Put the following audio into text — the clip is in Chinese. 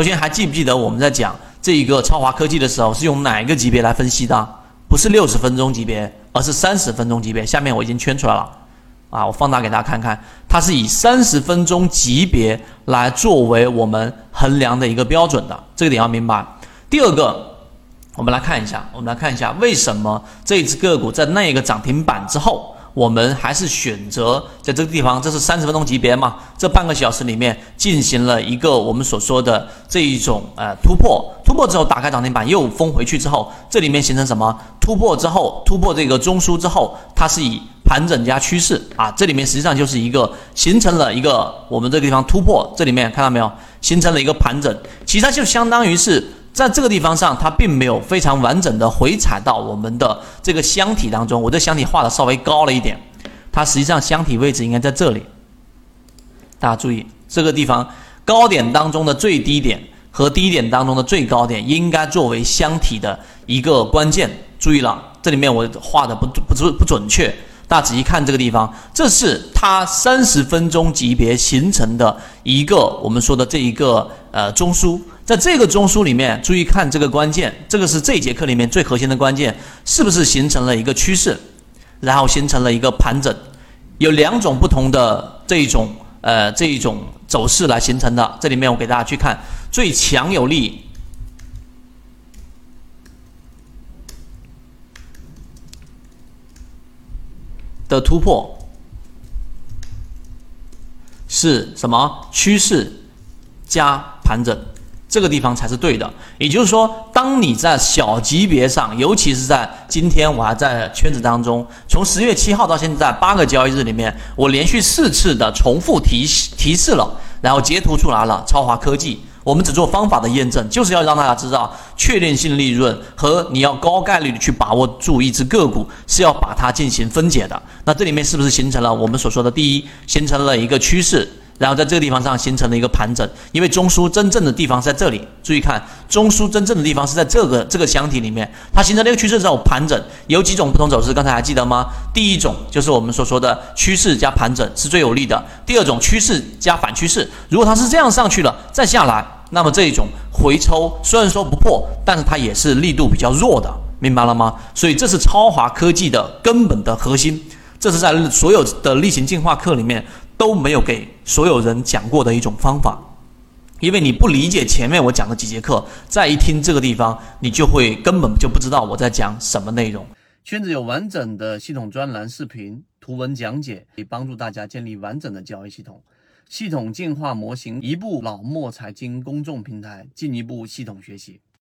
首先还记不记得我们在讲这一个超华科技的时候是用哪一个级别来分析的？不是六十分钟级别，而是三十分钟级别。下面我已经圈出来了，啊，我放大给大家看看，它是以三十分钟级别来作为我们衡量的一个标准的，这个点要明白。第二个，我们来看一下，我们来看一下为什么这只个股在那个涨停板之后。我们还是选择在这个地方，这是三十分钟级别嘛？这半个小时里面进行了一个我们所说的这一种呃突破，突破之后打开涨停板又封回去之后，这里面形成什么？突破之后突破这个中枢之后，它是以盘整加趋势啊，这里面实际上就是一个形成了一个我们这个地方突破，这里面看到没有？形成了一个盘整，其实它就相当于是。在这个地方上，它并没有非常完整的回踩到我们的这个箱体当中。我这箱体画的稍微高了一点，它实际上箱体位置应该在这里。大家注意，这个地方高点当中的最低点和低点当中的最高点应该作为箱体的一个关键。注意了，这里面我画的不不不不准确。大家仔细看这个地方，这是它三十分钟级别形成的一个我们说的这一个呃中枢。在这个中枢里面，注意看这个关键，这个是这节课里面最核心的关键，是不是形成了一个趋势，然后形成了一个盘整，有两种不同的这一种呃这一种走势来形成的。这里面我给大家去看最强有力的突破是什么？趋势加盘整。这个地方才是对的，也就是说，当你在小级别上，尤其是在今天，我还在圈子当中，从十月七号到现在八个交易日里面，我连续四次的重复提提示了，然后截图出来了。超华科技，我们只做方法的验证，就是要让大家知道，确定性利润和你要高概率的去把握住一只个股，是要把它进行分解的。那这里面是不是形成了我们所说的第一，形成了一个趋势？然后在这个地方上形成了一个盘整，因为中枢真正的地方在这里，注意看，中枢真正的地方是在这个这个箱体里面，它形成了一个趋势之后盘整，有几种不同走势，刚才还记得吗？第一种就是我们所说的趋势加盘整是最有利的，第二种趋势加反趋势，如果它是这样上去了再下来，那么这一种回抽虽然说不破，但是它也是力度比较弱的，明白了吗？所以这是超华科技的根本的核心，这是在所有的例行进化课里面。都没有给所有人讲过的一种方法，因为你不理解前面我讲的几节课，再一听这个地方，你就会根本就不知道我在讲什么内容。圈子有完整的系统专栏、视频、图文讲解，可以帮助大家建立完整的交易系统。系统进化模型，一步老墨财经公众平台，进一步系统学习。